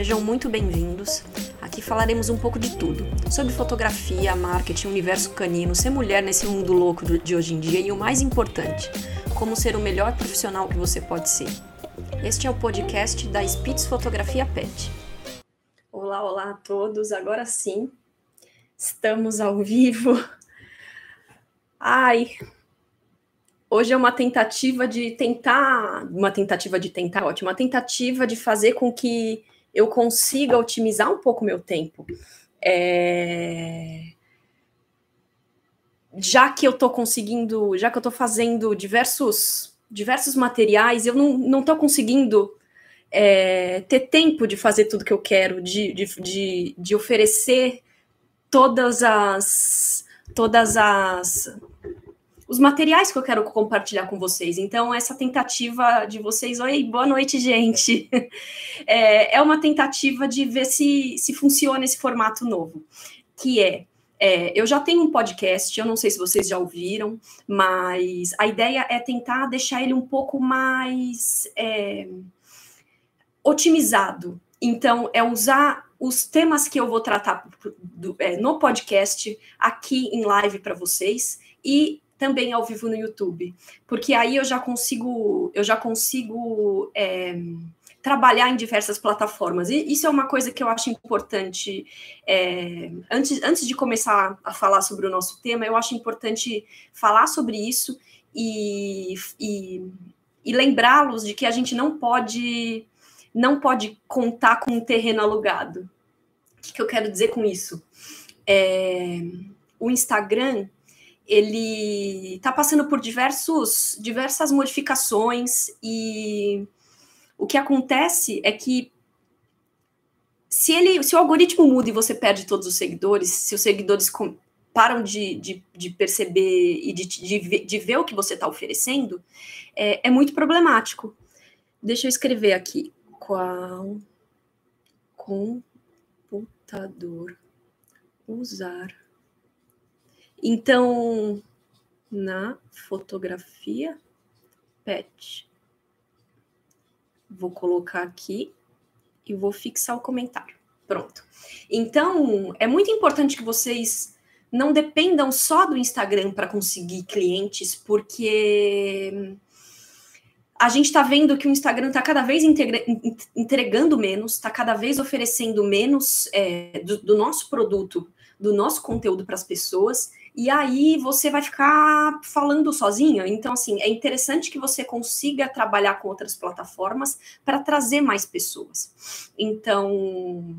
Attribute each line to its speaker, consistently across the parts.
Speaker 1: Sejam muito bem-vindos. Aqui falaremos um pouco de tudo: sobre fotografia, marketing, universo canino, ser mulher nesse mundo louco de hoje em dia e o mais importante, como ser o melhor profissional que você pode ser. Este é o podcast da Spitz Fotografia Pet. Olá, olá a todos. Agora sim, estamos ao vivo. Ai, hoje é uma tentativa de tentar, uma tentativa de tentar, ótimo, uma tentativa de fazer com que eu consiga otimizar um pouco meu tempo. É... Já que eu estou conseguindo, já que eu estou fazendo diversos, diversos materiais, eu não estou conseguindo é, ter tempo de fazer tudo que eu quero, de, de, de, de oferecer todas as todas as os materiais que eu quero compartilhar com vocês. Então, essa tentativa de vocês, oi, boa noite, gente. É, é uma tentativa de ver se, se funciona esse formato novo, que é, é, eu já tenho um podcast, eu não sei se vocês já ouviram, mas a ideia é tentar deixar ele um pouco mais é, otimizado. Então, é usar os temas que eu vou tratar do, é, no podcast aqui em live para vocês e também ao vivo no YouTube, porque aí eu já consigo, eu já consigo é, trabalhar em diversas plataformas. E isso é uma coisa que eu acho importante. É, antes, antes de começar a falar sobre o nosso tema, eu acho importante falar sobre isso e, e, e lembrá-los de que a gente não pode não pode contar com um terreno alugado. O que, que eu quero dizer com isso? É, o Instagram ele está passando por diversos, diversas modificações e o que acontece é que se ele, se o algoritmo muda e você perde todos os seguidores, se os seguidores param de, de, de perceber e de, de, de, ver o que você está oferecendo, é, é muito problemático. Deixa eu escrever aqui. Qual computador usar então, na fotografia pet, vou colocar aqui e vou fixar o comentário. Pronto. Então, é muito importante que vocês não dependam só do Instagram para conseguir clientes, porque a gente está vendo que o Instagram está cada vez entregando menos, está cada vez oferecendo menos é, do, do nosso produto, do nosso conteúdo para as pessoas e aí você vai ficar falando sozinho. Então, assim, é interessante que você consiga trabalhar com outras plataformas para trazer mais pessoas. Então,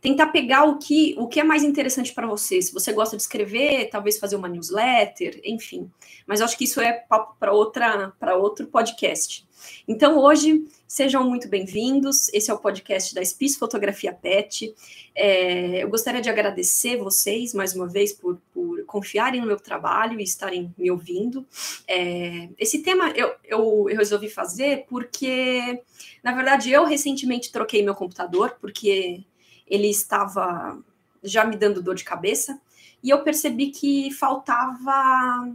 Speaker 1: tentar pegar o que, o que é mais interessante para você. Se você gosta de escrever, talvez fazer uma newsletter, enfim. Mas acho que isso é papo para outra para outro podcast. Então, hoje, sejam muito bem-vindos. Esse é o podcast da Spice Fotografia Pet. É, eu gostaria de agradecer vocês mais uma vez por, por confiarem no meu trabalho e estarem me ouvindo. É, esse tema eu, eu, eu resolvi fazer porque, na verdade, eu recentemente troquei meu computador, porque ele estava já me dando dor de cabeça, e eu percebi que faltava.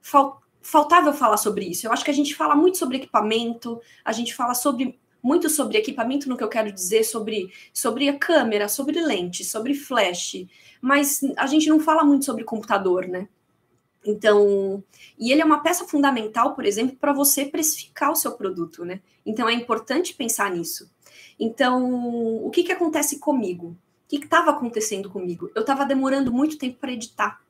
Speaker 1: Fal, faltava eu falar sobre isso. Eu acho que a gente fala muito sobre equipamento, a gente fala sobre muito sobre equipamento no que eu quero dizer sobre sobre a câmera, sobre lente, sobre flash, mas a gente não fala muito sobre computador, né? Então, e ele é uma peça fundamental, por exemplo, para você precificar o seu produto, né? Então é importante pensar nisso. Então, o que, que acontece comigo? O que estava acontecendo comigo? Eu estava demorando muito tempo para editar,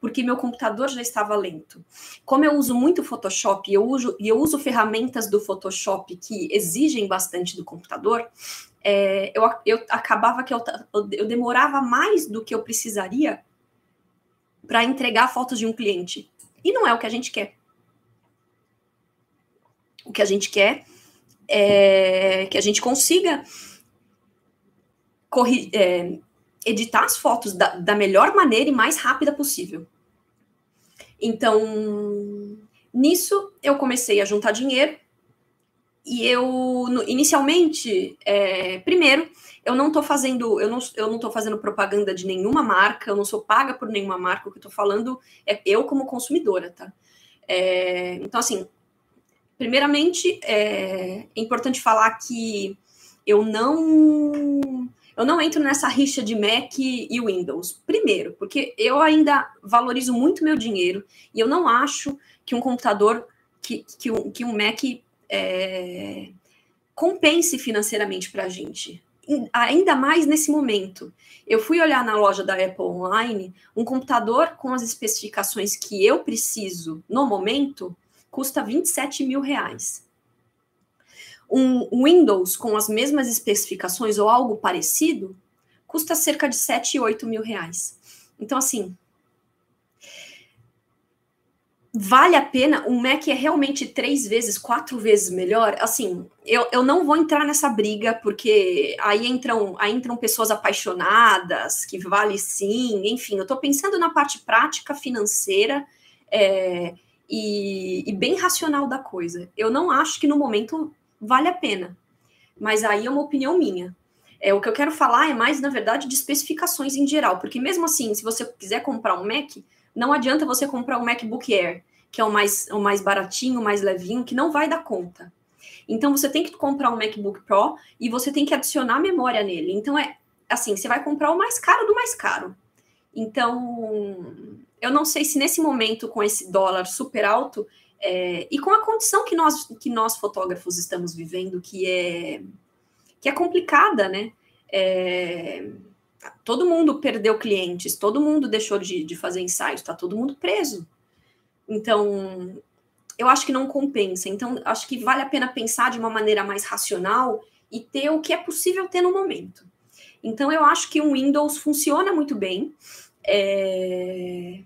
Speaker 1: porque meu computador já estava lento. Como eu uso muito Photoshop e eu uso, eu uso ferramentas do Photoshop que exigem bastante do computador, é, eu, eu acabava que eu, eu demorava mais do que eu precisaria para entregar fotos de um cliente. E não é o que a gente quer. O que a gente quer é que a gente consiga é, editar as fotos da, da melhor maneira e mais rápida possível. Então, nisso eu comecei a juntar dinheiro e eu inicialmente, é, primeiro, eu não estou fazendo, eu não, eu não tô fazendo propaganda de nenhuma marca, eu não sou paga por nenhuma marca, o que eu tô falando é eu como consumidora, tá? É, então, assim, primeiramente, é, é importante falar que eu não eu não entro nessa rixa de Mac e Windows. Primeiro, porque eu ainda valorizo muito meu dinheiro e eu não acho que um computador, que, que, um, que um Mac é, compense financeiramente para a gente. Ainda mais nesse momento. Eu fui olhar na loja da Apple Online, um computador com as especificações que eu preciso no momento custa 27 mil reais um Windows com as mesmas especificações ou algo parecido custa cerca de 7, 8 mil reais. Então, assim, vale a pena? Um Mac é realmente três vezes, quatro vezes melhor? Assim, eu, eu não vou entrar nessa briga, porque aí entram, aí entram pessoas apaixonadas, que vale sim, enfim, eu estou pensando na parte prática, financeira é, e, e bem racional da coisa. Eu não acho que no momento vale a pena. Mas aí é uma opinião minha. É, o que eu quero falar é mais, na verdade, de especificações em geral, porque mesmo assim, se você quiser comprar um Mac, não adianta você comprar um MacBook Air, que é o mais, o mais baratinho, o mais levinho, que não vai dar conta. Então você tem que comprar um MacBook Pro e você tem que adicionar memória nele. Então é assim, você vai comprar o mais caro do mais caro. Então, eu não sei se nesse momento, com esse dólar super alto, é, e com a condição que nós, que nós fotógrafos estamos vivendo, que é, que é complicada, né? É, todo mundo perdeu clientes, todo mundo deixou de, de fazer ensaios, está todo mundo preso. Então, eu acho que não compensa. Então, acho que vale a pena pensar de uma maneira mais racional e ter o que é possível ter no momento. Então, eu acho que o Windows funciona muito bem. É,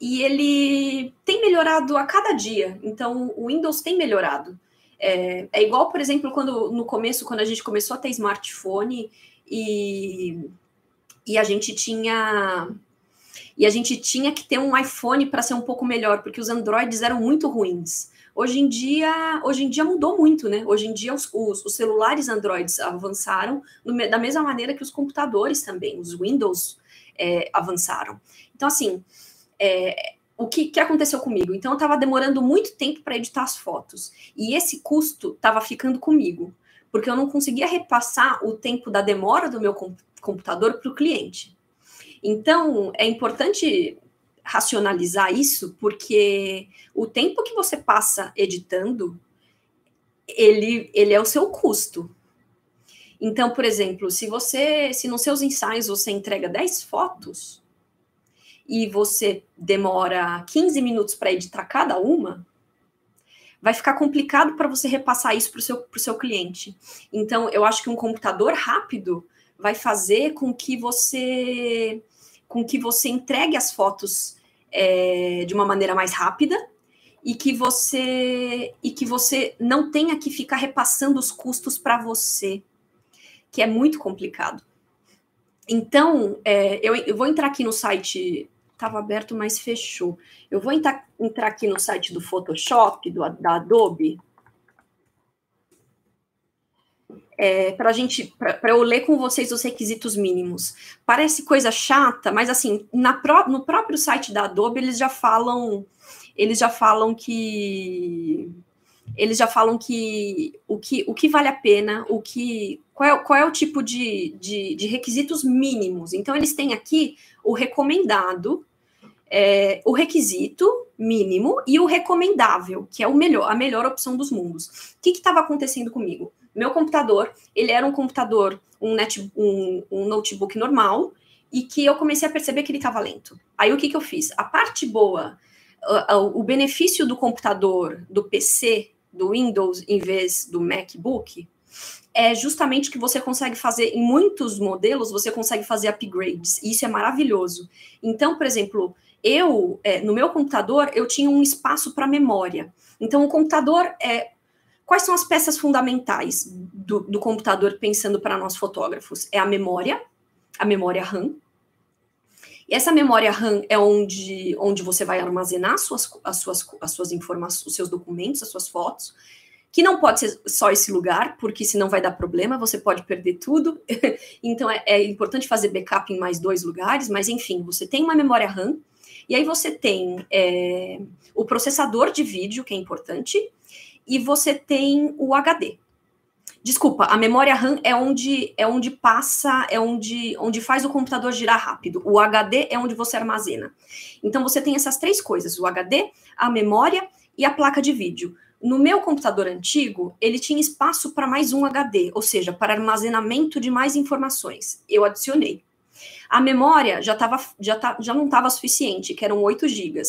Speaker 1: e ele tem melhorado a cada dia. Então, o Windows tem melhorado. É, é, igual, por exemplo, quando no começo, quando a gente começou a ter smartphone e, e a gente tinha e a gente tinha que ter um iPhone para ser um pouco melhor, porque os Androids eram muito ruins. Hoje em dia, hoje em dia mudou muito, né? Hoje em dia os, os, os celulares Androids avançaram no, da mesma maneira que os computadores também, os Windows é, avançaram. Então, assim, é, o que, que, aconteceu comigo? Então, eu estava demorando muito tempo para editar as fotos. E esse custo estava ficando comigo, porque eu não conseguia repassar o tempo da demora do meu computador para o cliente. Então, é importante racionalizar isso, porque o tempo que você passa editando, ele, ele é o seu custo. Então, por exemplo, se você, se nos seus ensaios você entrega 10 fotos, e você demora 15 minutos para editar cada uma, vai ficar complicado para você repassar isso para o seu, seu cliente. Então, eu acho que um computador rápido vai fazer com que você com que você entregue as fotos é, de uma maneira mais rápida e que você e que você não tenha que ficar repassando os custos para você, que é muito complicado. Então, é, eu, eu, vou entrar aqui no site estava aberto, mas fechou. Eu vou entrar, entrar aqui no site do Photoshop, do, da Adobe, é, para gente, para eu ler com vocês os requisitos mínimos. Parece coisa chata, mas assim, pró no próprio site da Adobe eles já falam, eles já falam que eles já falam que o que, o que vale a pena, o que qual é, qual é o tipo de, de, de requisitos mínimos. Então eles têm aqui o recomendado, é, o requisito mínimo e o recomendável, que é o melhor, a melhor opção dos mundos. O que estava acontecendo comigo? Meu computador, ele era um computador, um, net, um, um notebook normal, e que eu comecei a perceber que ele estava lento. Aí o que, que eu fiz? A parte boa, o, o benefício do computador, do PC, do Windows, em vez do MacBook, é justamente que você consegue fazer em muitos modelos, você consegue fazer upgrades, e isso é maravilhoso. Então, por exemplo, eu, é, no meu computador, eu tinha um espaço para memória. Então, o computador é. quais são as peças fundamentais do, do computador pensando para nós fotógrafos? É a memória, a memória RAM. E essa memória RAM é onde, onde você vai armazenar as suas, as suas, as suas informações, os seus documentos, as suas fotos que não pode ser só esse lugar, porque senão vai dar problema, você pode perder tudo. então é, é, importante fazer backup em mais dois lugares, mas enfim, você tem uma memória RAM, e aí você tem é, o processador de vídeo, que é importante, e você tem o HD. Desculpa, a memória RAM é onde é onde passa, é onde, onde faz o computador girar rápido. O HD é onde você armazena. Então você tem essas três coisas: o HD, a memória e a placa de vídeo. No meu computador antigo, ele tinha espaço para mais um HD, ou seja, para armazenamento de mais informações. Eu adicionei. A memória já, tava, já, tá, já não estava suficiente, que eram 8 GB.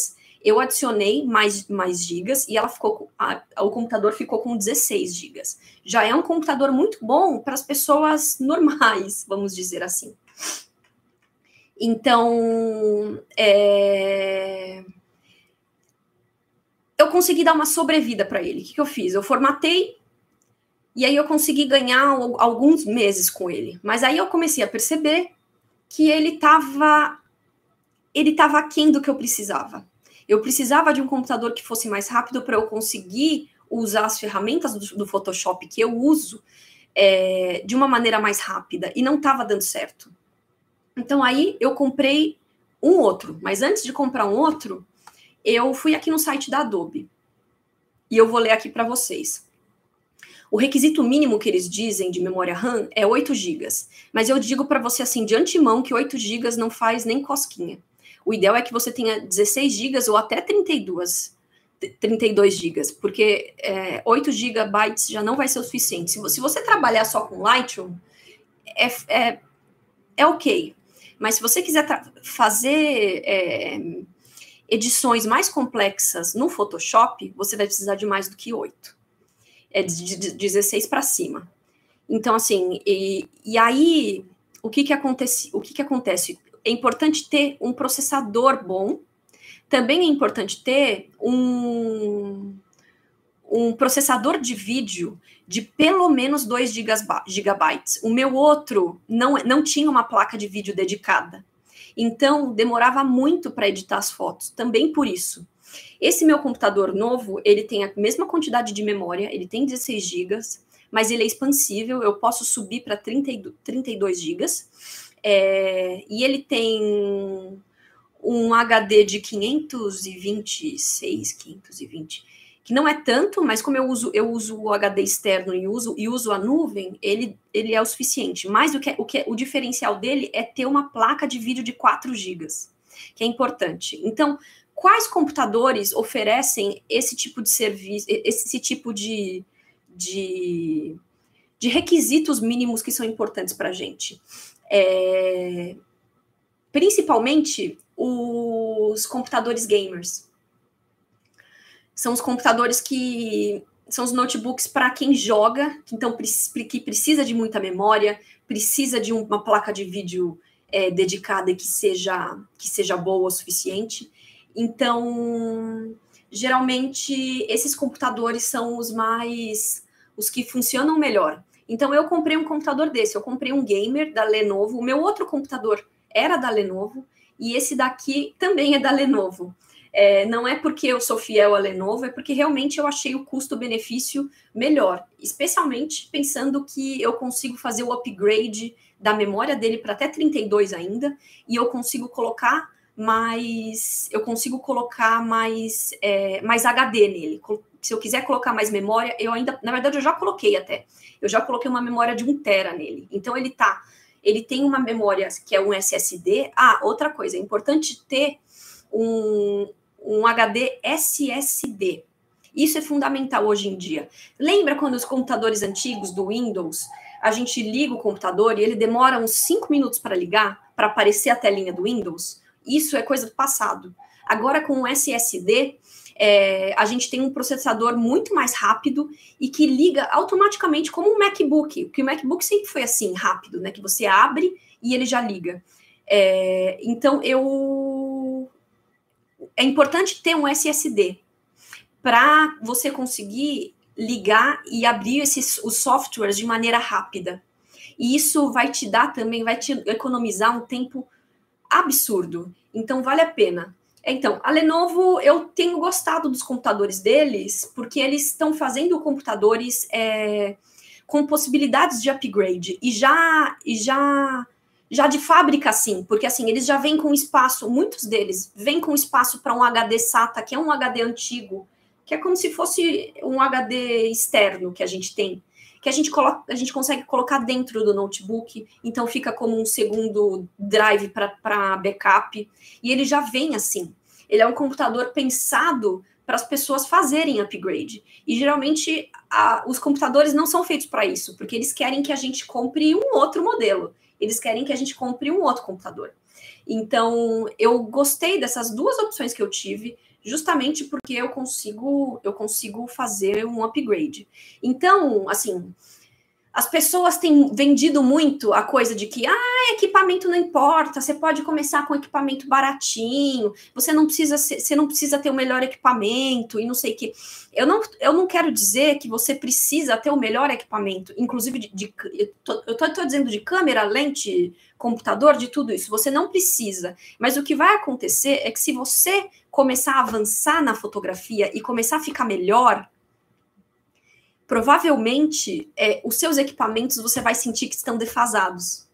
Speaker 1: Eu adicionei mais, mais gigas e ela ficou a, o computador ficou com 16 gigas. Já é um computador muito bom para as pessoas normais, vamos dizer assim. Então, é eu consegui dar uma sobrevida para ele. O que, que eu fiz? Eu formatei e aí eu consegui ganhar alguns meses com ele. Mas aí eu comecei a perceber que ele estava ele estava aquém do que eu precisava. Eu precisava de um computador que fosse mais rápido para eu conseguir usar as ferramentas do, do Photoshop que eu uso é, de uma maneira mais rápida e não estava dando certo. Então aí eu comprei um outro, mas antes de comprar um outro, eu fui aqui no site da Adobe e eu vou ler aqui para vocês. O requisito mínimo que eles dizem de memória RAM é 8 GB, mas eu digo para você assim de antemão que 8 GB não faz nem cosquinha. O ideal é que você tenha 16 GB ou até 32 32 GB, porque é, 8 GB já não vai ser o suficiente. Se, se você trabalhar só com Lightroom, é, é, é ok. Mas se você quiser fazer é, edições mais complexas no Photoshop, você vai precisar de mais do que 8. É de, de 16 para cima. Então, assim, e, e aí, o que que acontece? O que que acontece? É importante ter um processador bom. Também é importante ter um, um processador de vídeo de pelo menos 2 gigabytes. O meu outro não, não tinha uma placa de vídeo dedicada. Então, demorava muito para editar as fotos, também por isso. Esse meu computador novo, ele tem a mesma quantidade de memória, ele tem 16 GB, mas ele é expansível, eu posso subir para 32 GB. É, e ele tem um HD de 526, 520 que não é tanto, mas como eu uso, eu uso o HD externo e uso, e uso a nuvem, ele, ele é o suficiente. Mas o que, o que o diferencial dele é ter uma placa de vídeo de 4 GB, que é importante. Então, quais computadores oferecem esse tipo de serviço, esse tipo de, de, de requisitos mínimos que são importantes para a gente? É, principalmente os computadores gamers são os computadores que são os notebooks para quem joga, que então que precisa de muita memória, precisa de uma placa de vídeo é, dedicada e que seja que seja boa o suficiente. Então, geralmente esses computadores são os mais os que funcionam melhor. Então eu comprei um computador desse, eu comprei um gamer da Lenovo, o meu outro computador era da Lenovo e esse daqui também é da Lenovo. É, não é porque eu sou fiel a Lenovo, é porque realmente eu achei o custo-benefício melhor, especialmente pensando que eu consigo fazer o upgrade da memória dele para até 32 ainda, e eu consigo colocar mais, eu consigo colocar mais, é, mais HD nele. Se eu quiser colocar mais memória, eu ainda, na verdade, eu já coloquei até. Eu já coloquei uma memória de 1 tera nele. Então ele tá, ele tem uma memória que é um SSD. Ah, outra coisa, é importante ter um, um HD SSD. Isso é fundamental hoje em dia. Lembra quando os computadores antigos do Windows, a gente liga o computador e ele demora uns 5 minutos para ligar, para aparecer a telinha do Windows? Isso é coisa do passado. Agora, com o SSD, é, a gente tem um processador muito mais rápido e que liga automaticamente como um MacBook, que o MacBook sempre foi assim, rápido, né? Que você abre e ele já liga. É, então, eu é importante ter um SSD para você conseguir ligar e abrir esses os softwares de maneira rápida. E isso vai te dar também, vai te economizar um tempo absurdo. Então vale a pena. Então, a Lenovo, eu tenho gostado dos computadores deles, porque eles estão fazendo computadores é, com possibilidades de upgrade. E já, e já, já de fábrica, sim, porque assim, eles já vêm com espaço, muitos deles vêm com espaço para um HD SATA, que é um HD antigo, que é como se fosse um HD externo que a gente tem que a gente coloca, a gente consegue colocar dentro do notebook, então fica como um segundo drive para backup, e ele já vem assim. Ele é um computador pensado para as pessoas fazerem upgrade. E geralmente a, os computadores não são feitos para isso, porque eles querem que a gente compre um outro modelo. Eles querem que a gente compre um outro computador. Então, eu gostei dessas duas opções que eu tive justamente porque eu consigo eu consigo fazer um upgrade. Então, assim, as pessoas têm vendido muito a coisa de que ah, equipamento não importa, você pode começar com equipamento baratinho, você não precisa ser, você não precisa ter o melhor equipamento e não sei o que. Eu não, eu não quero dizer que você precisa ter o melhor equipamento, inclusive de, de eu, tô, eu tô, tô dizendo de câmera, lente, computador, de tudo isso. Você não precisa. Mas o que vai acontecer é que se você começar a avançar na fotografia e começar a ficar melhor, provavelmente é, os seus equipamentos você vai sentir que estão defasados.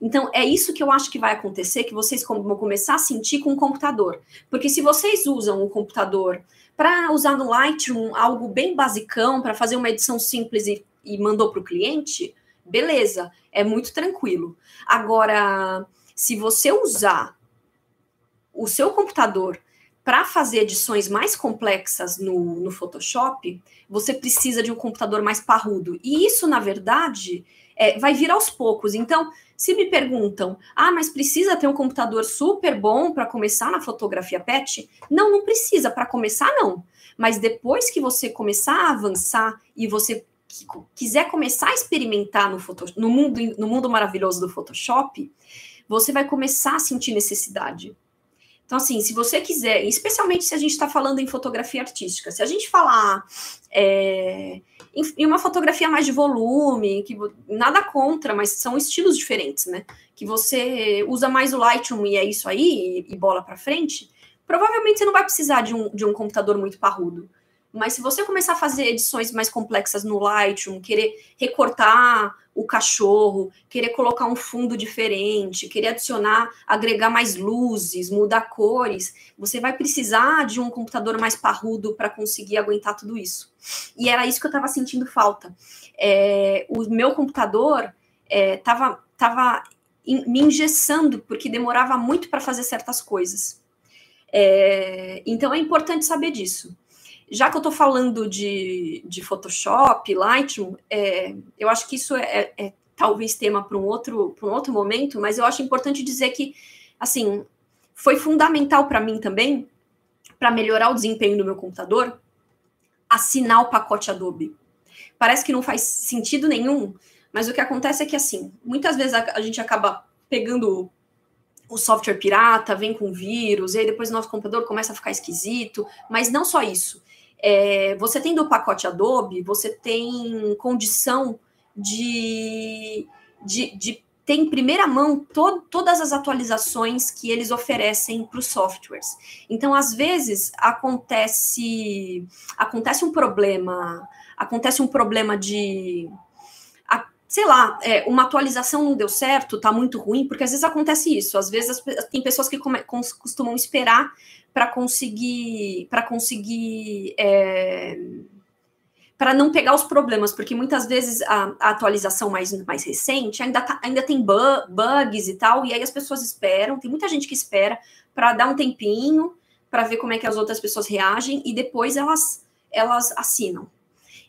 Speaker 1: Então, é isso que eu acho que vai acontecer, que vocês vão começar a sentir com o computador. Porque se vocês usam o computador para usar no Lightroom algo bem basicão, para fazer uma edição simples e, e mandou para o cliente, beleza, é muito tranquilo. Agora, se você usar o seu computador para fazer edições mais complexas no, no Photoshop, você precisa de um computador mais parrudo. E isso, na verdade, é, vai vir aos poucos. Então, se me perguntam, ah, mas precisa ter um computador super bom para começar na fotografia PET? Não, não precisa. Para começar, não. Mas depois que você começar a avançar e você quiser começar a experimentar no, no, mundo, no mundo maravilhoso do Photoshop, você vai começar a sentir necessidade. Então, assim, se você quiser, especialmente se a gente está falando em fotografia artística, se a gente falar é, em, em, uma fotografia mais de volume, que nada contra, mas são estilos diferentes, né? Que você usa mais o Lightroom e é isso aí, e, e bola para frente, provavelmente você não vai precisar de um, de um computador muito parrudo. Mas se você começar a fazer edições mais complexas no Lightroom, querer recortar o cachorro, querer colocar um fundo diferente, querer adicionar, agregar mais luzes, mudar cores, você vai precisar de um computador mais parrudo para conseguir aguentar tudo isso. E era isso que eu estava sentindo falta. É, o meu computador estava é, tava me engessando, porque demorava muito para fazer certas coisas. É, então é importante saber disso já que eu estou falando de, de Photoshop, Lightroom, é, eu acho que isso é, é, é talvez tema para um outro um outro momento, mas eu acho importante dizer que assim foi fundamental para mim também para melhorar o desempenho do meu computador assinar o pacote Adobe. Parece que não faz sentido nenhum, mas o que acontece é que assim muitas vezes a, a gente acaba pegando o software pirata, vem com vírus, e aí depois o nosso computador começa a ficar esquisito, mas não só isso. É, você tendo o pacote Adobe, você tem condição de, de, de ter em primeira mão to, todas as atualizações que eles oferecem para os softwares. Então, às vezes, acontece, acontece um problema, acontece um problema de sei lá, é, uma atualização não deu certo, tá muito ruim, porque às vezes acontece isso. Às vezes as, tem pessoas que come, costumam esperar para conseguir para conseguir é, para não pegar os problemas, porque muitas vezes a, a, atualização mais, mais recente ainda, tá, ainda tem bu bugs e tal, e aí as pessoas esperam, tem muita gente que espera para dar um tempinho para ver como é que as outras pessoas reagem e depois elas elas assinam.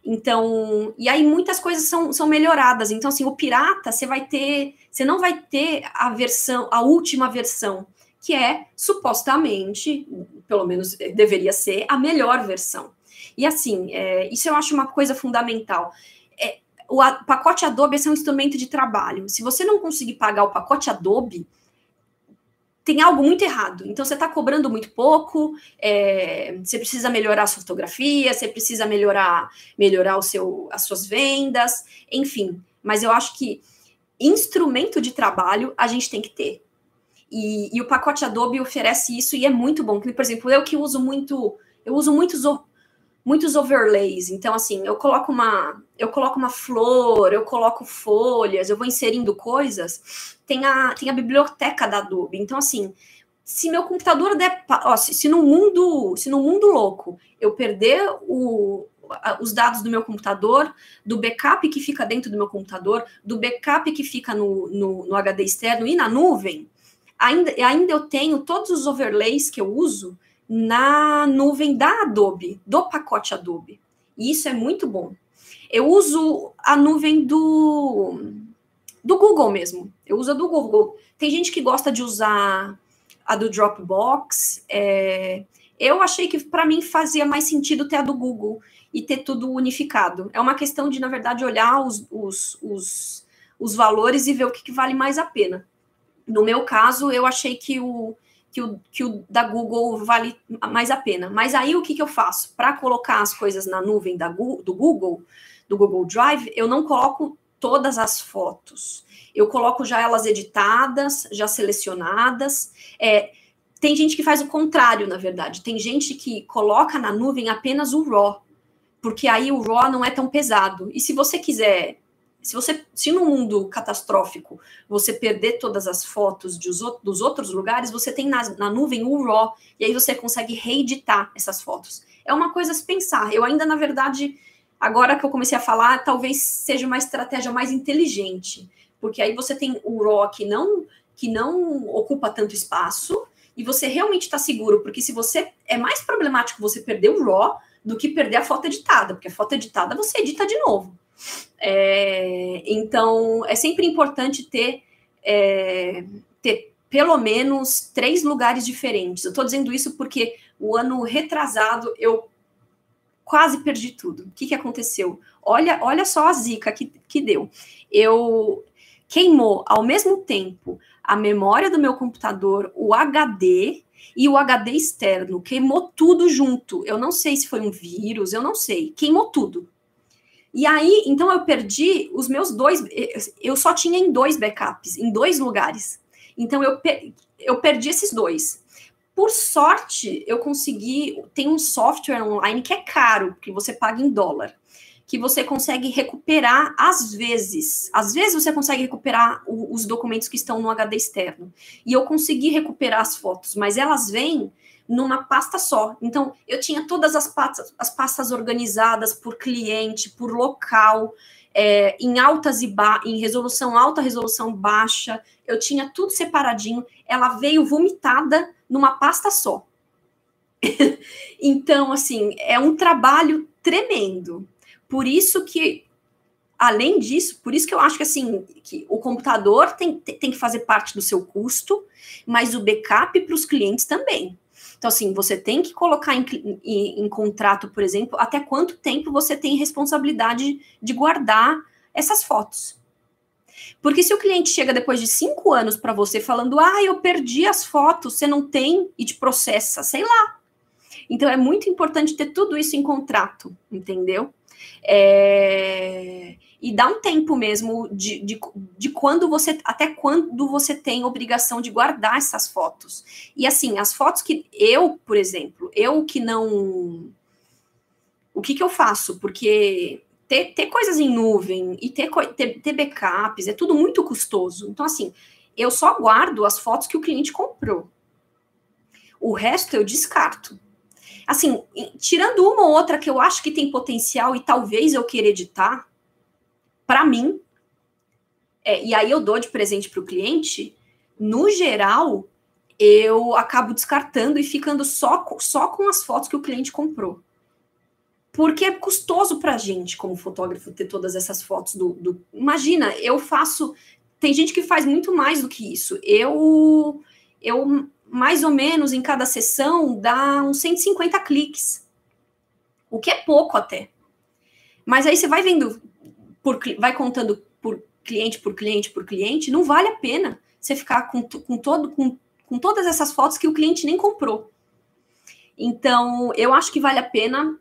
Speaker 1: Então, e aí muitas coisas são, são melhoradas. Então, assim, o pirata, você vai ter, você não vai ter a versão, a última versão que é supostamente, pelo menos deveria ser, a melhor versão. E assim, é, isso eu acho uma coisa fundamental. É, o a, pacote Adobe é um instrumento de trabalho. Se você não conseguir pagar o pacote Adobe, tem algo muito errado. Então você está cobrando muito pouco, é, você precisa melhorar a sua fotografia, você precisa melhorar, melhorar o seu, as suas vendas, enfim. Mas eu acho que instrumento de trabalho a gente tem que ter. E, e o pacote Adobe oferece isso e é muito bom. Por exemplo, eu que uso muito, eu uso muitos muitos overlays. Então, assim, eu coloco uma, eu coloco uma flor, eu coloco folhas, eu vou inserindo coisas. Tem a, tem a biblioteca da Adobe. Então, assim, se meu computador der, ó, se, se no mundo, se no mundo louco eu perder o, os dados do meu computador, do backup que fica dentro do meu computador, do backup que fica no, no, no HD externo e na nuvem, ainda, ainda eu tenho todos os overlays que eu uso na nuvem da Adobe, do pacote Adobe. E isso é muito bom. Eu uso a nuvem do, do Google mesmo. Eu uso a do Google. Tem gente que gosta de usar a do Dropbox. É, eu achei que para mim fazia mais sentido ter a do Google e ter tudo unificado. É uma questão de, na verdade, olhar os, os, os, os valores e ver o que, que vale mais a pena. No meu caso, eu achei que o, que o, que o da Google vale mais a pena. Mas aí o que, que eu faço? Para colocar as coisas na nuvem da, do Google, do Google Drive, eu não coloco todas as fotos. Eu coloco já elas editadas, já selecionadas. É, tem gente que faz o contrário, na verdade. Tem gente que coloca na nuvem apenas o RAW, porque aí o RAW não é tão pesado. E se você quiser se você, se no mundo catastrófico você perder todas as fotos de os, dos outros lugares, você tem na, na nuvem o RAW, e aí você consegue reeditar essas fotos. É uma coisa a se pensar. Eu ainda, na verdade, agora que eu comecei a falar, talvez seja uma estratégia mais inteligente, porque aí você tem o RAW que não, que não ocupa tanto espaço, e você realmente está seguro, porque se você. É mais problemático você perder o RAW do que perder a foto editada, porque a foto editada você edita de novo. É, então, é sempre importante ter, é, ter pelo menos três lugares diferentes. Eu estou dizendo isso porque o ano retrasado eu quase perdi tudo. O que, que aconteceu? Olha, olha só a zica que, que deu. Eu queimou ao mesmo tempo a memória do meu computador, o HD e o HD externo. Queimou tudo junto. Eu não sei se foi um vírus, eu não sei. Queimou tudo. E aí, então eu perdi os meus dois, eu só tinha em dois backups, em dois lugares. Então eu, eu perdi esses dois. Por sorte, eu consegui. Tem um software online que é caro, que você paga em dólar, que você consegue recuperar às vezes. Às vezes você consegue recuperar o, os documentos que estão no HD externo. E eu consegui recuperar as fotos, mas elas vêm numa pasta só. Então, eu tinha todas as pastas, as pastas organizadas por cliente, por local, é, em altas e ba em resolução alta, resolução baixa. Eu tinha tudo separadinho. Ela veio vomitada numa pasta só. então, assim, é um trabalho tremendo. Por isso que além disso, por isso que eu acho que assim, que o computador tem, tem que fazer parte do seu custo, mas o backup para os clientes também. Então, assim, você tem que colocar em, em, em contrato, por exemplo, até quanto tempo você tem responsabilidade de guardar essas fotos. Porque se o cliente chega depois de cinco anos para você falando, ah, eu perdi as fotos, você não tem e te processa, sei lá. Então é muito importante ter tudo isso em contrato, entendeu? É e dá um tempo mesmo de, de, de quando você, até quando você tem obrigação de guardar essas fotos. E assim, as fotos que eu, por exemplo, eu que não. O que, que eu faço? Porque ter, ter coisas em nuvem e ter, ter, ter backups é tudo muito custoso. Então, assim, eu só guardo as fotos que o cliente comprou. O resto eu descarto. Assim, tirando uma ou outra que eu acho que tem potencial e talvez eu queira editar, para mim, é, e aí eu dou de presente para o cliente, no geral, eu acabo descartando e ficando só, só com as fotos que o cliente comprou. Porque é custoso para a gente, como fotógrafo, ter todas essas fotos do, do. Imagina, eu faço. Tem gente que faz muito mais do que isso. Eu, eu mais ou menos, em cada sessão, dá uns 150 cliques. O que é pouco até. Mas aí você vai vendo por, vai contando por cliente por cliente por cliente, não vale a pena você ficar com, com todo com, com todas essas fotos que o cliente nem comprou. Então, eu acho que vale a pena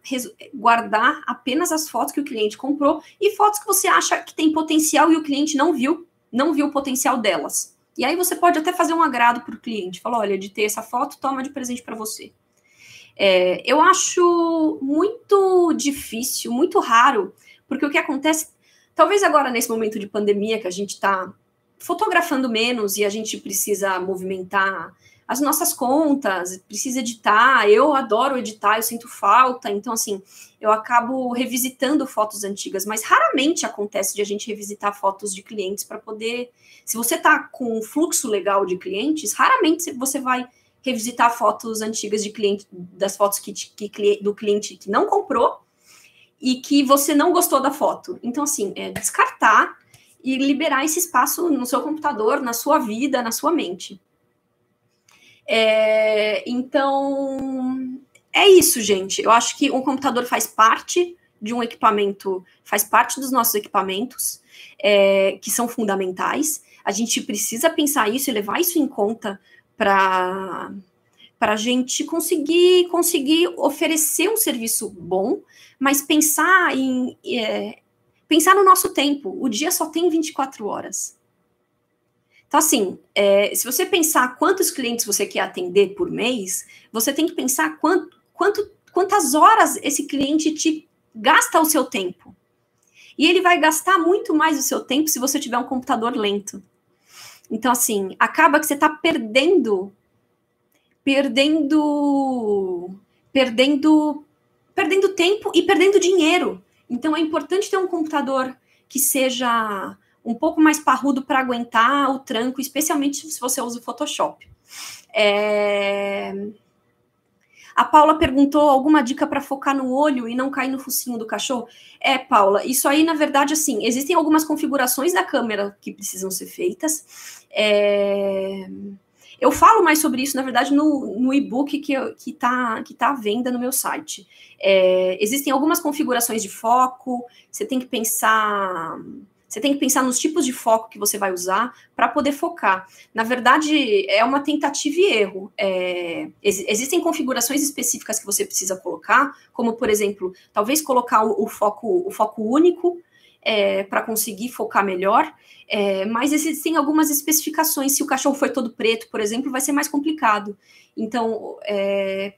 Speaker 1: guardar apenas as fotos que o cliente comprou e fotos que você acha que tem potencial e o cliente não viu, não viu o potencial delas. E aí você pode até fazer um agrado para o cliente, falar, olha, de ter essa foto, toma de presente para você. É, eu acho muito difícil, muito raro, porque o que acontece, talvez agora nesse momento de pandemia que a gente está fotografando menos e a gente precisa movimentar as nossas contas, precisa editar. Eu adoro editar, eu sinto falta, então assim, eu acabo revisitando fotos antigas, mas raramente acontece de a gente revisitar fotos de clientes para poder. Se você está com um fluxo legal de clientes, raramente você vai revisitar fotos antigas de cliente, das fotos que, que do cliente que não comprou e que você não gostou da foto. Então, assim, é descartar e liberar esse espaço no seu computador, na sua vida, na sua mente. É, então, é isso, gente. Eu acho que um computador faz parte de um equipamento, faz parte dos nossos equipamentos, é, que são fundamentais. A gente precisa pensar isso e levar isso em conta para para a gente conseguir conseguir oferecer um serviço bom, mas pensar em é, pensar no nosso tempo. O dia só tem 24 horas. Então, assim, é, se você pensar quantos clientes você quer atender por mês, você tem que pensar quanto, quanto, quantas horas esse cliente te gasta o seu tempo. E ele vai gastar muito mais o seu tempo se você tiver um computador lento. Então, assim, acaba que você está perdendo, perdendo, perdendo, perdendo tempo e perdendo dinheiro. Então, é importante ter um computador que seja um pouco mais parrudo para aguentar o tranco, especialmente se você usa o Photoshop. É... A Paula perguntou alguma dica para focar no olho e não cair no focinho do cachorro. É, Paula, isso aí, na verdade, assim, existem algumas configurações da câmera que precisam ser feitas. É... Eu falo mais sobre isso, na verdade, no, no e-book que está que tá à venda no meu site. É... existem algumas configurações de foco, você tem que pensar você tem que pensar nos tipos de foco que você vai usar para poder focar. Na verdade, é uma tentativa e erro. É, ex existem configurações específicas que você precisa colocar, como, por exemplo, talvez colocar o, o foco, o foco único é, para conseguir focar melhor. É, mas existem algumas especificações. Se o cachorro foi todo preto, por exemplo, vai ser mais complicado. Então, é,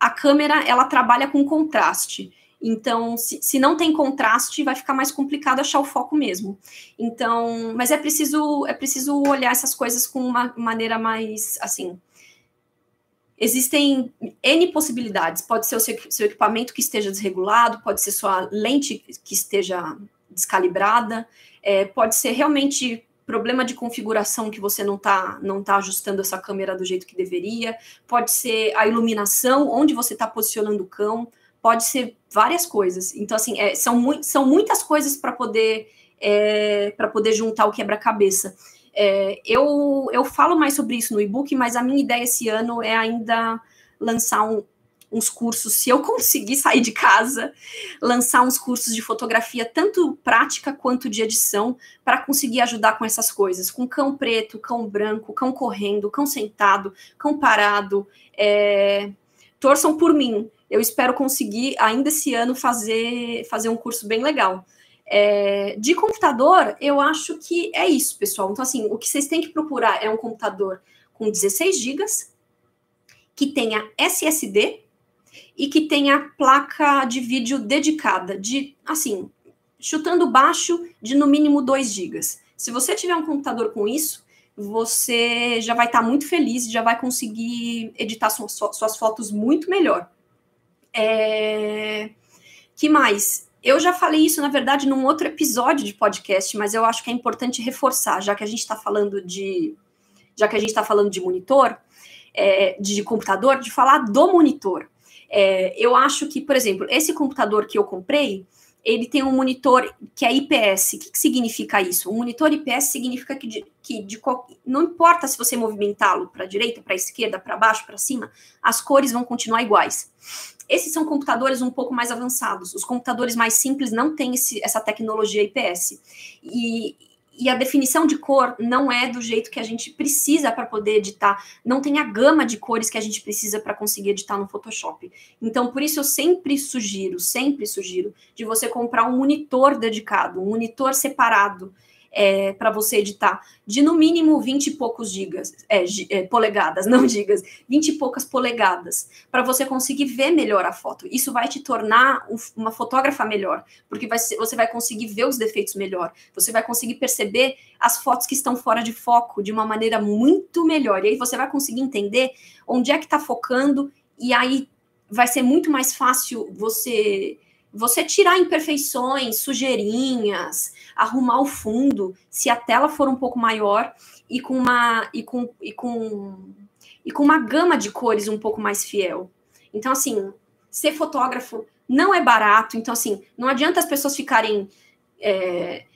Speaker 1: a câmera ela trabalha com contraste. Então, se, se não tem contraste, vai ficar mais complicado achar o foco mesmo. Então, mas é preciso é preciso olhar essas coisas com uma maneira mais assim. Existem N possibilidades. Pode ser o seu, seu equipamento que esteja desregulado, pode ser sua lente que esteja descalibrada, é, pode ser realmente problema de configuração que você não está não tá ajustando essa câmera do jeito que deveria, pode ser a iluminação, onde você está posicionando o cão, pode ser várias coisas. Então, assim, é, são, mu são muitas coisas para poder, é, para poder juntar o quebra-cabeça. É, eu, eu falo mais sobre isso no e-book, mas a minha ideia esse ano é ainda lançar um, uns cursos, se eu conseguir sair de casa, lançar uns cursos de fotografia, tanto prática quanto de edição, para conseguir ajudar com essas coisas, com cão preto, cão branco, cão correndo, cão sentado, cão parado. É, torçam por mim eu espero conseguir ainda esse ano fazer, fazer um curso bem legal. É, de computador, eu acho que é isso, pessoal. Então, assim, o que vocês têm que procurar é um computador com 16 GB, que tenha SSD e que tenha placa de vídeo dedicada, de, assim, chutando baixo, de no mínimo 2 GB. Se você tiver um computador com isso, você já vai estar muito feliz, já vai conseguir editar suas fotos muito melhor. É... Que mais? Eu já falei isso, na verdade, num outro episódio de podcast, mas eu acho que é importante reforçar, já que a gente está falando de. Já que a gente está falando de monitor, é, de computador, de falar do monitor. É, eu acho que, por exemplo, esse computador que eu comprei, ele tem um monitor que é IPS. O que, que significa isso? Um monitor IPS significa que, de, que de, não importa se você movimentá-lo para a direita, para a esquerda, para baixo, para cima, as cores vão continuar iguais. Esses são computadores um pouco mais avançados. Os computadores mais simples não têm esse, essa tecnologia IPS. E, e a definição de cor não é do jeito que a gente precisa para poder editar, não tem a gama de cores que a gente precisa para conseguir editar no Photoshop. Então, por isso eu sempre sugiro, sempre sugiro de você comprar um monitor dedicado, um monitor separado é, para você editar, de no mínimo 20 e poucos gigas, é, é, polegadas, não gigas, 20 e poucas polegadas, para você conseguir ver melhor a foto. Isso vai te tornar uma fotógrafa melhor, porque vai você vai conseguir ver os defeitos melhor, você vai conseguir perceber as fotos que estão fora de foco de uma maneira muito melhor. E aí você vai conseguir entender onde é que está focando, e aí vai ser muito mais fácil você você tirar imperfeições, sujeirinhas, arrumar o fundo, se a tela for um pouco maior e com uma e com, e com e com uma gama de cores um pouco mais fiel. Então assim, ser fotógrafo não é barato. Então assim, não adianta as pessoas ficarem é,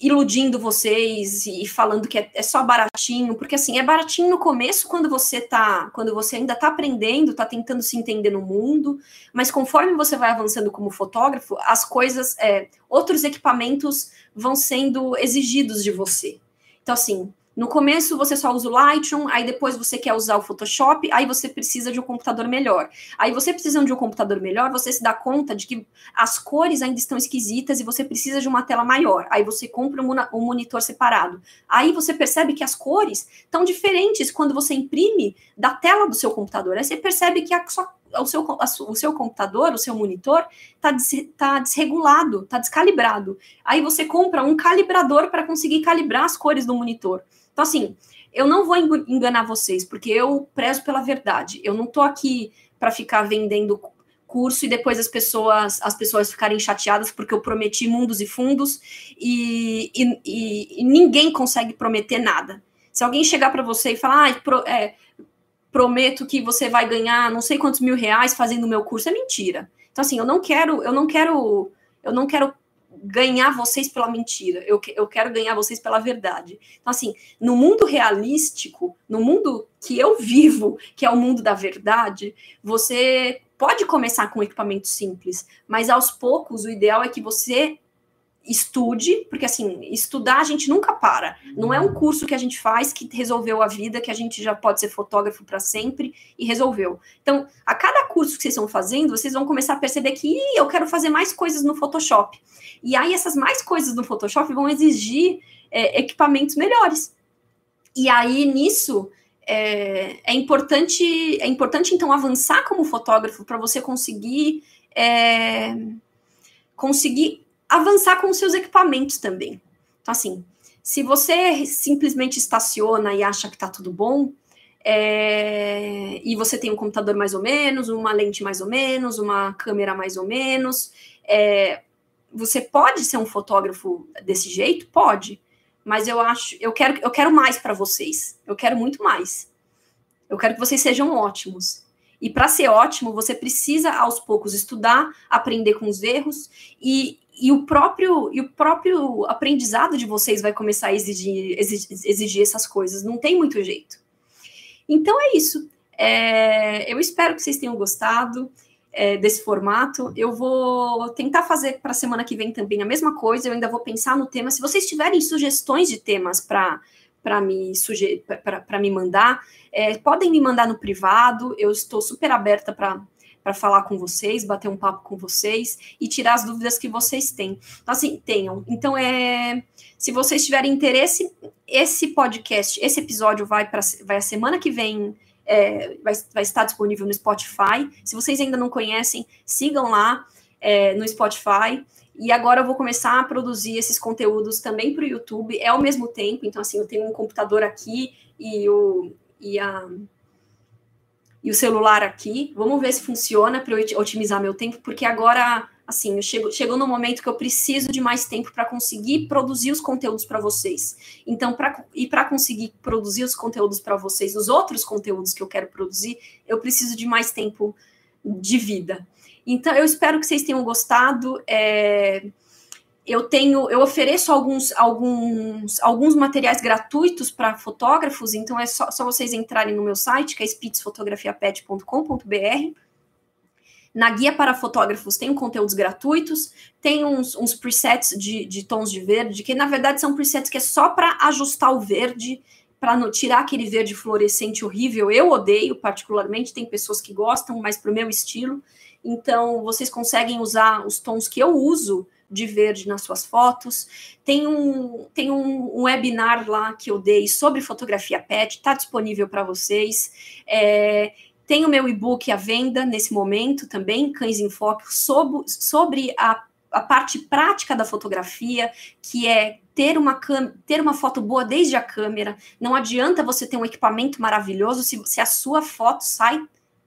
Speaker 1: iludindo vocês e falando que é, é, só baratinho, porque assim, é baratinho no começo quando você tá, quando você ainda tá aprendendo, tá tentando se entender no mundo, mas conforme você vai avançando como fotógrafo, as coisas, é, outros equipamentos vão sendo exigidos de você. Então assim, no começo você só usa o Lightroom, aí depois você quer usar o Photoshop, aí você precisa de um computador melhor. Aí você precisando de um computador melhor, você se dá conta de que as cores ainda estão esquisitas e você precisa de uma tela maior. Aí você compra um monitor separado. Aí você percebe que as cores estão diferentes quando você imprime da tela do seu computador. Aí você percebe que a, só, o, seu, o seu computador, o seu monitor, está des, tá desregulado, está descalibrado. Aí você compra um calibrador para conseguir calibrar as cores do monitor. Então, assim, eu não vou enganar vocês, porque eu prezo pela verdade. Eu não tô aqui para ficar vendendo curso e depois as pessoas as pessoas ficarem chateadas porque eu prometi mundos e fundos e, e, e ninguém consegue prometer nada. Se alguém chegar para você e falar, ah, pro, é, prometo que você vai ganhar não sei quantos mil reais fazendo o meu curso, é mentira. Então, assim, eu não quero, eu não quero, eu não quero ganhar vocês pela mentira, eu, eu quero ganhar vocês pela verdade. Então, assim, no mundo realístico, no mundo que eu vivo, que é o mundo da verdade, você pode começar com equipamento simples, mas aos poucos o ideal é que você estude, porque assim, estudar a gente nunca para. Não é um curso que a gente faz que resolveu a vida, que a gente já pode ser fotógrafo para sempre e resolveu. Então, a cada curso que vocês estão fazendo, vocês vão começar a perceber que eu quero fazer mais coisas no Photoshop. E aí, essas mais coisas no Photoshop vão exigir é, equipamentos melhores. E aí, nisso, é, é, importante, é importante, então, avançar como fotógrafo para você conseguir. É, conseguir avançar com os seus equipamentos também. Então, assim, se você simplesmente estaciona e acha que está tudo bom, é, e você tem um computador mais ou menos, uma lente mais ou menos, uma câmera mais ou menos, é, você pode ser um fotógrafo desse jeito? Pode. Mas eu acho, eu quero, eu quero mais para vocês. Eu quero muito mais. Eu quero que vocês sejam ótimos. E para ser ótimo, você precisa aos poucos estudar, aprender com os erros e, e o próprio e o próprio aprendizado de vocês vai começar a exigir, exigir, exigir essas coisas. Não tem muito jeito. Então é isso. É, eu espero que vocês tenham gostado é, desse formato. Eu vou tentar fazer para a semana que vem também a mesma coisa. Eu ainda vou pensar no tema. Se vocês tiverem sugestões de temas para para me para me mandar, é, podem me mandar no privado. Eu estou super aberta para para falar com vocês, bater um papo com vocês e tirar as dúvidas que vocês têm. Então, assim, tenham. Então, é, se vocês tiverem interesse, esse podcast, esse episódio vai para vai a semana que vem. É, vai, vai estar disponível no Spotify. Se vocês ainda não conhecem, sigam lá é, no Spotify. E agora eu vou começar a produzir esses conteúdos também para o YouTube, é ao mesmo tempo. Então, assim, eu tenho um computador aqui e, o, e a e o celular aqui. Vamos ver se funciona para eu otimizar meu tempo, porque agora, assim, chego, chegou no momento que eu preciso de mais tempo para conseguir produzir os conteúdos para vocês. Então, pra, e para conseguir produzir os conteúdos para vocês, os outros conteúdos que eu quero produzir, eu preciso de mais tempo de vida. Então, eu espero que vocês tenham gostado. É, eu tenho, eu ofereço alguns, alguns, alguns materiais gratuitos para fotógrafos, então é só, só, vocês entrarem no meu site, que é spitzfotografiapet.com.br. Na guia para fotógrafos tem conteúdos gratuitos, tem uns, uns presets de, de, tons de verde, que na verdade são presets que é só para ajustar o verde, para tirar aquele verde fluorescente horrível. Eu odeio particularmente, tem pessoas que gostam, mas para o meu estilo. Então, vocês conseguem usar os tons que eu uso de verde nas suas fotos. Tem um, tem um, um webinar lá que eu dei sobre fotografia pet, está disponível para vocês. É, tem o meu e-book à venda nesse momento também, Cães em Foco, sobre, sobre a, a parte prática da fotografia, que é ter uma, ter uma foto boa desde a câmera. Não adianta você ter um equipamento maravilhoso se, se a sua foto sai,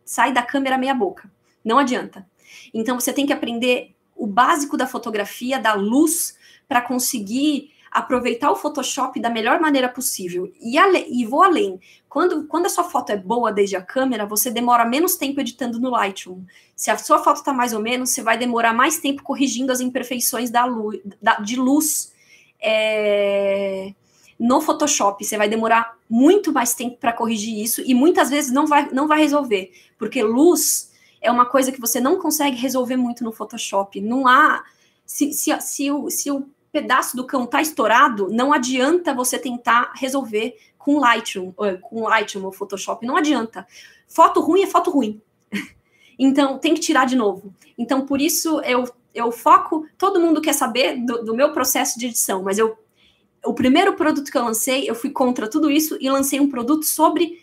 Speaker 1: sai da câmera meia boca. Não adianta. Então você tem que aprender o básico da fotografia, da luz, para conseguir aproveitar o Photoshop da melhor maneira possível. E, ale, e vou além. Quando, quando a sua foto é boa desde a câmera, você demora menos tempo editando no Lightroom. Se a sua foto está mais ou menos, você vai demorar mais tempo corrigindo as imperfeições da luz, da, de luz é, no Photoshop. Você vai demorar muito mais tempo para corrigir isso e muitas vezes não vai, não vai resolver, porque luz é uma coisa que você não consegue resolver muito no Photoshop. Não há. Se, se, se, o, se o pedaço do cão está estourado, não adianta você tentar resolver com Lightroom, com Lightroom ou Photoshop. Não adianta. Foto ruim é foto ruim. então, tem que tirar de novo. Então, por isso, eu, eu foco. Todo mundo quer saber do, do meu processo de edição, mas eu. O primeiro produto que eu lancei, eu fui contra tudo isso e lancei um produto sobre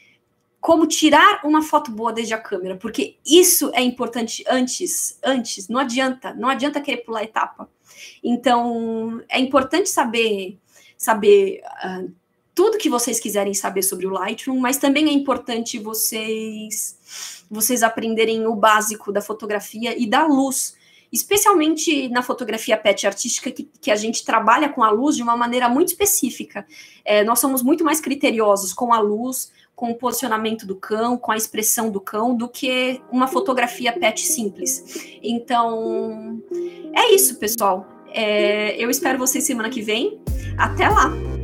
Speaker 1: como tirar uma foto boa desde a câmera, porque isso é importante antes, antes, não adianta, não adianta querer pular etapa. Então, é importante saber saber uh, tudo que vocês quiserem saber sobre o Lightroom, mas também é importante vocês vocês aprenderem o básico da fotografia e da luz, especialmente na fotografia pet artística, que, que a gente trabalha com a luz de uma maneira muito específica. É, nós somos muito mais criteriosos com a luz, com o posicionamento do cão, com a expressão do cão, do que uma fotografia pet simples. Então, é isso, pessoal. É, eu espero vocês semana que vem. Até lá!